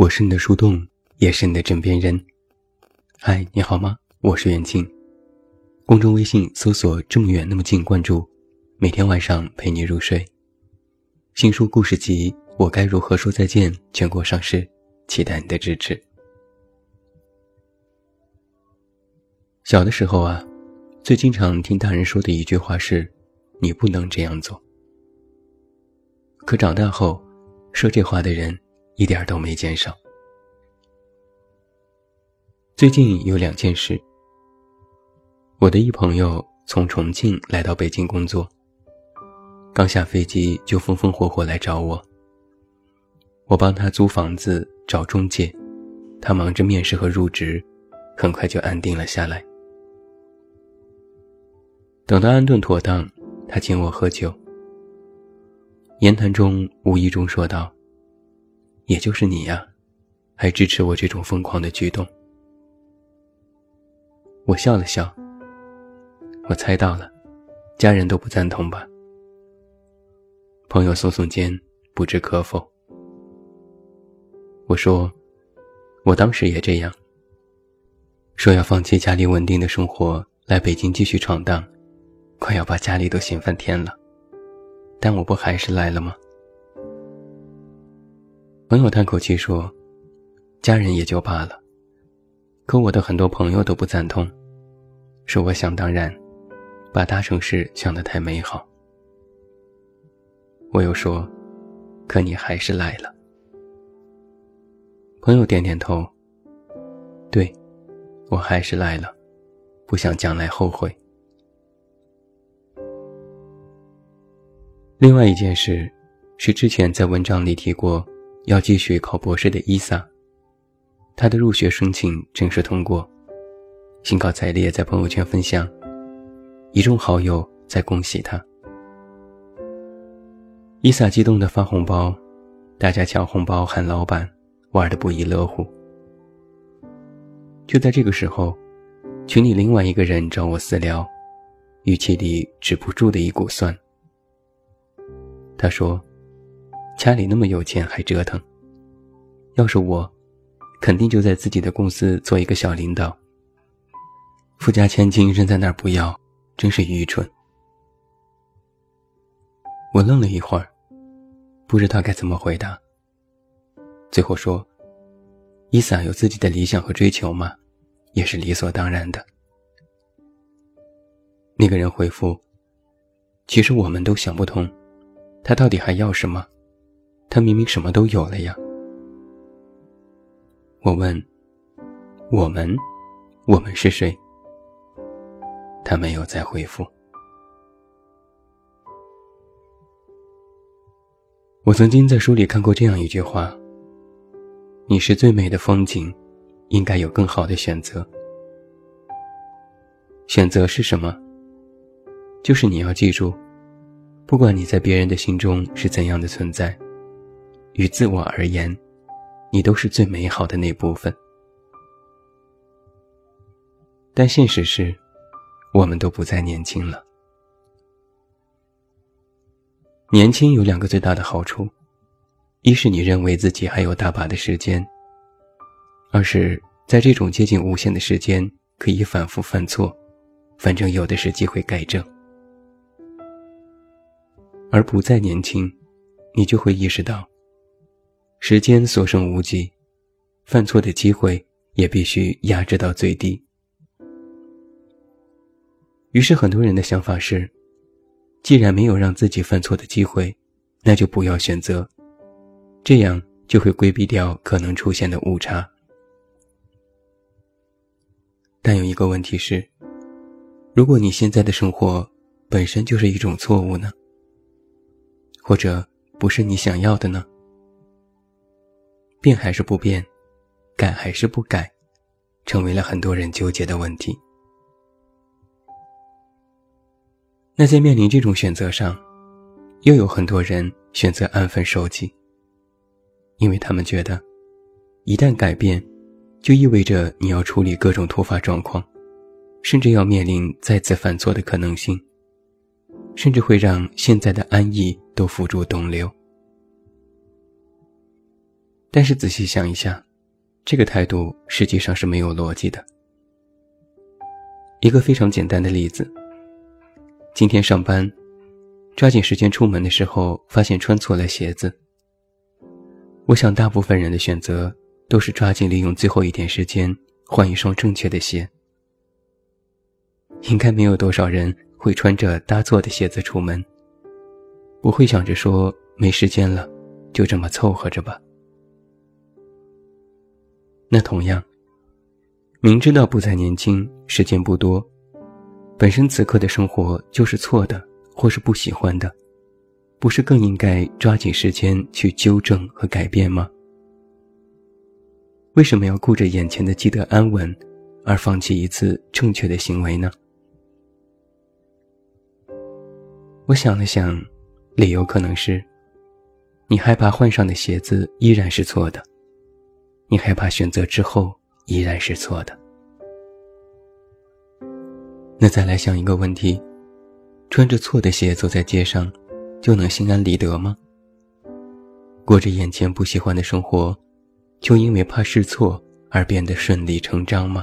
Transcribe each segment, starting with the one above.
我是你的树洞，也是你的枕边人。嗨，你好吗？我是袁静。公众微信搜索“这么远那么近”，关注，每天晚上陪你入睡。新书故事集《我该如何说再见》全国上市，期待你的支持。小的时候啊，最经常听大人说的一句话是：“你不能这样做。”可长大后，说这话的人。一点都没减少。最近有两件事。我的一朋友从重庆来到北京工作，刚下飞机就风风火火来找我。我帮他租房子、找中介，他忙着面试和入职，很快就安定了下来。等到安顿妥当，他请我喝酒。言谈中无意中说道。也就是你呀，还支持我这种疯狂的举动。我笑了笑。我猜到了，家人都不赞同吧？朋友耸耸肩，不知可否。我说，我当时也这样。说要放弃家里稳定的生活，来北京继续闯荡，快要把家里都掀翻天了。但我不还是来了吗？朋友叹口气说：“家人也就罢了，可我的很多朋友都不赞同，说我想当然，把大城市想得太美好。”我又说：“可你还是来了。”朋友点点头：“对，我还是来了，不想将来后悔。”另外一件事，是之前在文章里提过。要继续考博士的伊萨，他的入学申请正式通过，兴高采烈在朋友圈分享，一众好友在恭喜他。伊萨激动地发红包，大家抢红包喊老板，玩得不亦乐乎。就在这个时候，群里另外一个人找我私聊，语气里止不住的一股酸。他说。家里那么有钱还折腾，要是我，肯定就在自己的公司做一个小领导。富家千金扔在那儿不要，真是愚蠢。我愣了一会儿，不知道该怎么回答。最后说：“伊萨有自己的理想和追求吗，也是理所当然的。”那个人回复：“其实我们都想不通，他到底还要什么？”他明明什么都有了呀！我问：“我们，我们是谁？”他没有再回复。我曾经在书里看过这样一句话：“你是最美的风景，应该有更好的选择。选择是什么？就是你要记住，不管你在别人的心中是怎样的存在。”与自我而言，你都是最美好的那部分。但现实是，我们都不再年轻了。年轻有两个最大的好处：一是你认为自己还有大把的时间；二是在这种接近无限的时间，可以反复犯错，反正有的是机会改正。而不再年轻，你就会意识到。时间所剩无几，犯错的机会也必须压制到最低。于是，很多人的想法是：既然没有让自己犯错的机会，那就不要选择，这样就会规避掉可能出现的误差。但有一个问题是：如果你现在的生活本身就是一种错误呢？或者不是你想要的呢？变还是不变，改还是不改，成为了很多人纠结的问题。那在面临这种选择上，又有很多人选择安分守己，因为他们觉得，一旦改变，就意味着你要处理各种突发状况，甚至要面临再次犯错的可能性，甚至会让现在的安逸都付诸东流。但是仔细想一下，这个态度实际上是没有逻辑的。一个非常简单的例子：今天上班，抓紧时间出门的时候，发现穿错了鞋子。我想，大部分人的选择都是抓紧利用最后一点时间换一双正确的鞋。应该没有多少人会穿着搭错的鞋子出门，不会想着说没时间了，就这么凑合着吧。那同样，明知道不再年轻，时间不多，本身此刻的生活就是错的，或是不喜欢的。不是更应该抓紧时间去纠正和改变吗？为什么要顾着眼前的既得安稳，而放弃一次正确的行为呢？我想了想，理由可能是：你害怕换上的鞋子依然是错的，你害怕选择之后依然是错的。那再来想一个问题：穿着错的鞋走在街上。就能心安理得吗？过着眼前不喜欢的生活，就因为怕试错而变得顺理成章吗？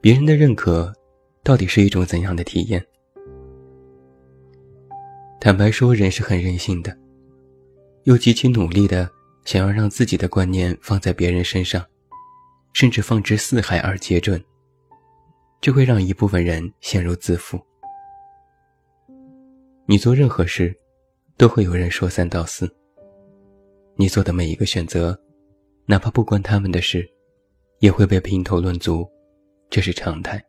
别人的认可，到底是一种怎样的体验？坦白说，人是很任性的，又极其努力的想要让自己的观念放在别人身上，甚至放之四海而皆准，就会让一部分人陷入自负。你做任何事，都会有人说三道四。你做的每一个选择，哪怕不关他们的事，也会被评头论足，这是常态。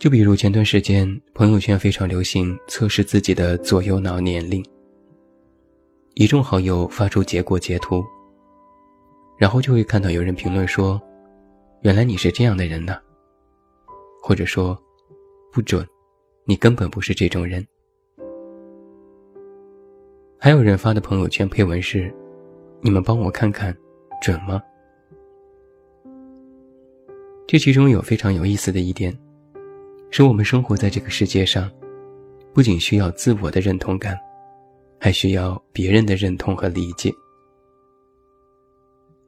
就比如前段时间，朋友圈非常流行测试自己的左右脑年龄。一众好友发出结果截图，然后就会看到有人评论说：“原来你是这样的人呢。”或者说：“不准。”你根本不是这种人。还有人发的朋友圈配文是：“你们帮我看看，准吗？”这其中有非常有意思的一点，是我们生活在这个世界上，不仅需要自我的认同感，还需要别人的认同和理解。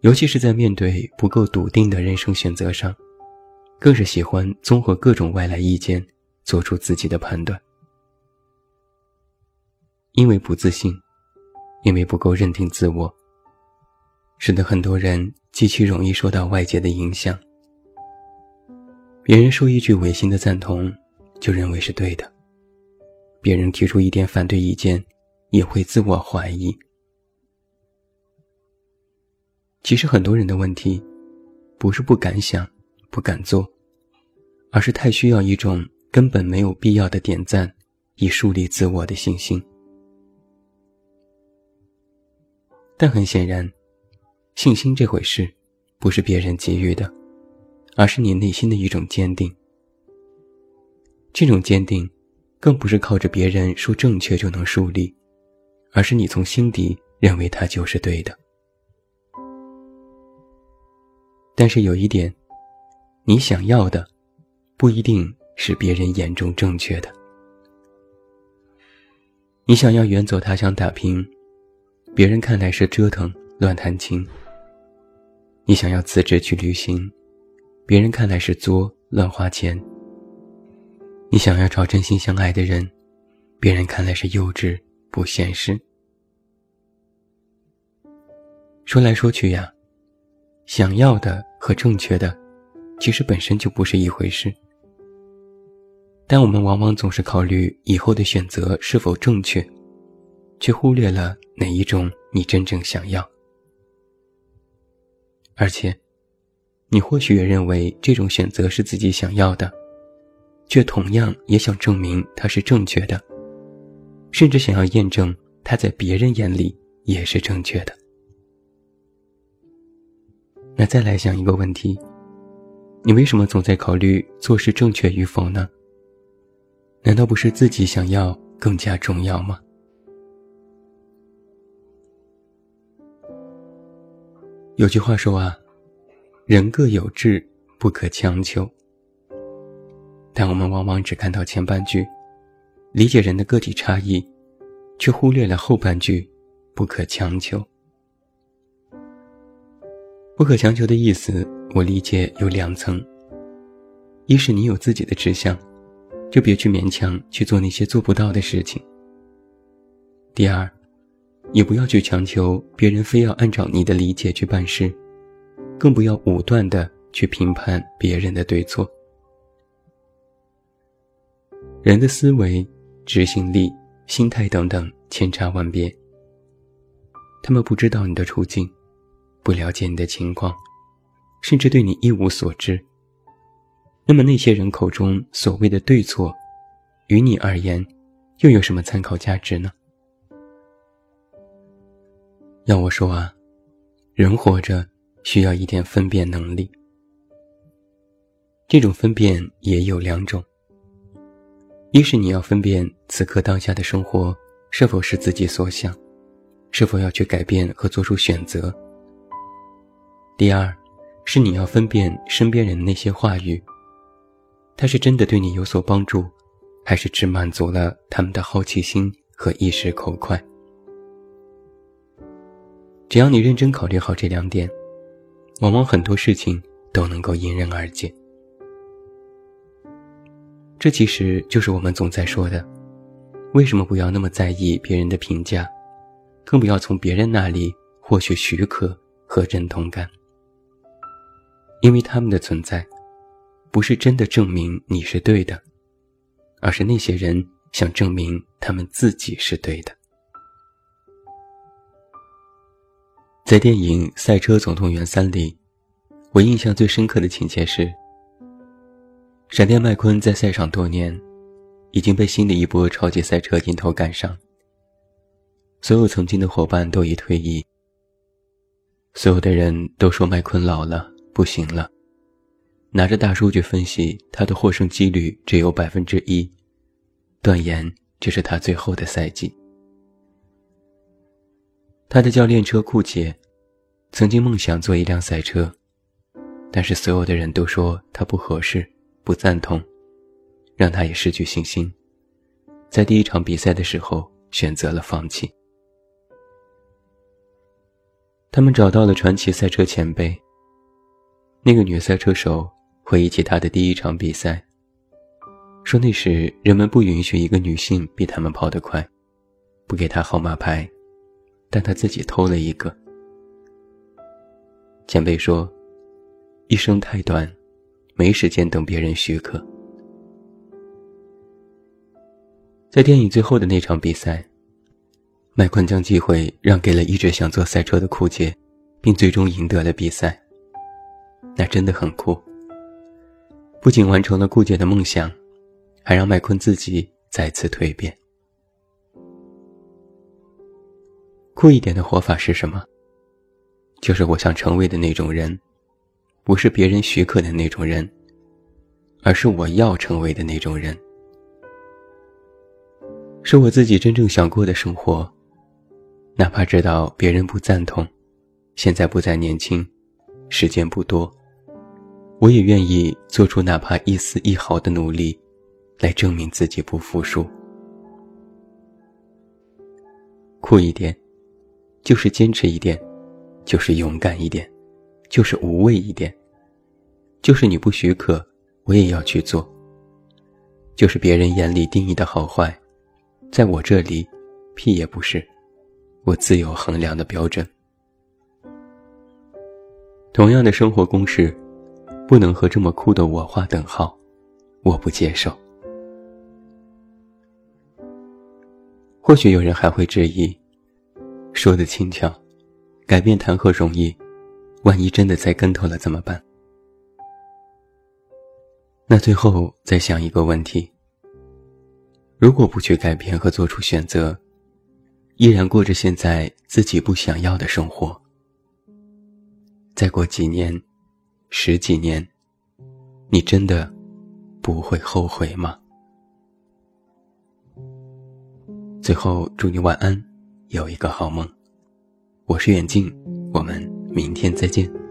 尤其是在面对不够笃定的人生选择上，更是喜欢综合各种外来意见。做出自己的判断，因为不自信，因为不够认定自我，使得很多人极其容易受到外界的影响。别人说一句违心的赞同，就认为是对的；别人提出一点反对意见，也会自我怀疑。其实很多人的问题，不是不敢想、不敢做，而是太需要一种。根本没有必要的点赞，以树立自我的信心。但很显然，信心这回事，不是别人给予的，而是你内心的一种坚定。这种坚定，更不是靠着别人说正确就能树立，而是你从心底认为它就是对的。但是有一点，你想要的，不一定。是别人眼中正确的。你想要远走他乡打拼，别人看来是折腾乱弹琴；你想要辞职去旅行，别人看来是作乱花钱；你想要找真心相爱的人，别人看来是幼稚不现实。说来说去呀，想要的和正确的，其实本身就不是一回事。但我们往往总是考虑以后的选择是否正确，却忽略了哪一种你真正想要。而且，你或许也认为这种选择是自己想要的，却同样也想证明它是正确的，甚至想要验证他在别人眼里也是正确的。那再来想一个问题：你为什么总在考虑做事正确与否呢？难道不是自己想要更加重要吗？有句话说啊，人各有志，不可强求。但我们往往只看到前半句，理解人的个体差异，却忽略了后半句“不可强求”。不可强求的意思，我理解有两层：一是你有自己的志向，就别去勉强去做那些做不到的事情；第二，也不要去强求别人非要按照你的理解去办事，更不要武断的去评判别人的对错。人的思维、执行力、心态等等千差万别，他们不知道你的处境。不了解你的情况，甚至对你一无所知。那么那些人口中所谓的对错，于你而言，又有什么参考价值呢？要我说啊，人活着需要一点分辨能力。这种分辨也有两种：一是你要分辨此刻当下的生活是否是自己所想，是否要去改变和做出选择。第二，是你要分辨身边人那些话语，他是真的对你有所帮助，还是只满足了他们的好奇心和一时口快？只要你认真考虑好这两点，往往很多事情都能够迎刃而解。这其实就是我们总在说的：为什么不要那么在意别人的评价，更不要从别人那里获取许可和认同感？因为他们的存在，不是真的证明你是对的，而是那些人想证明他们自己是对的。在电影《赛车总动员三》里，我印象最深刻的情节是：闪电麦昆在赛场多年，已经被新的一波超级赛车迎头赶上。所有曾经的伙伴都已退役，所有的人都说麦昆老了。不行了，拿着大数据分析，他的获胜几率只有百分之一，断言这是他最后的赛季。他的教练车库姐，曾经梦想做一辆赛车，但是所有的人都说他不合适，不赞同，让他也失去信心，在第一场比赛的时候选择了放弃。他们找到了传奇赛车前辈。那个女赛车手回忆起她的第一场比赛，说那时人们不允许一个女性比他们跑得快，不给她号码牌，但她自己偷了一个。前辈说：“一生太短，没时间等别人许可。”在电影最后的那场比赛，麦昆将机会让给了一直想做赛车的库杰，并最终赢得了比赛。那真的很酷，不仅完成了顾姐的梦想，还让麦昆自己再次蜕变。酷一点的活法是什么？就是我想成为的那种人，不是别人许可的那种人，而是我要成为的那种人，是我自己真正想过的生活，哪怕知道别人不赞同，现在不再年轻，时间不多。我也愿意做出哪怕一丝一毫的努力，来证明自己不服输。酷一点，就是坚持一点，就是勇敢一点，就是无畏一点，就是你不许可，我也要去做。就是别人眼里定义的好坏，在我这里，屁也不是，我自有衡量的标准。同样的生活公式。不能和这么酷的我划等号，我不接受。或许有人还会质疑，说的轻巧，改变谈何容易？万一真的栽跟头了怎么办？那最后再想一个问题：如果不去改变和做出选择，依然过着现在自己不想要的生活，再过几年。十几年，你真的不会后悔吗？最后，祝你晚安，有一个好梦。我是远近，明天再见。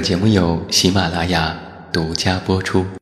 本节目由喜马拉雅独家播出。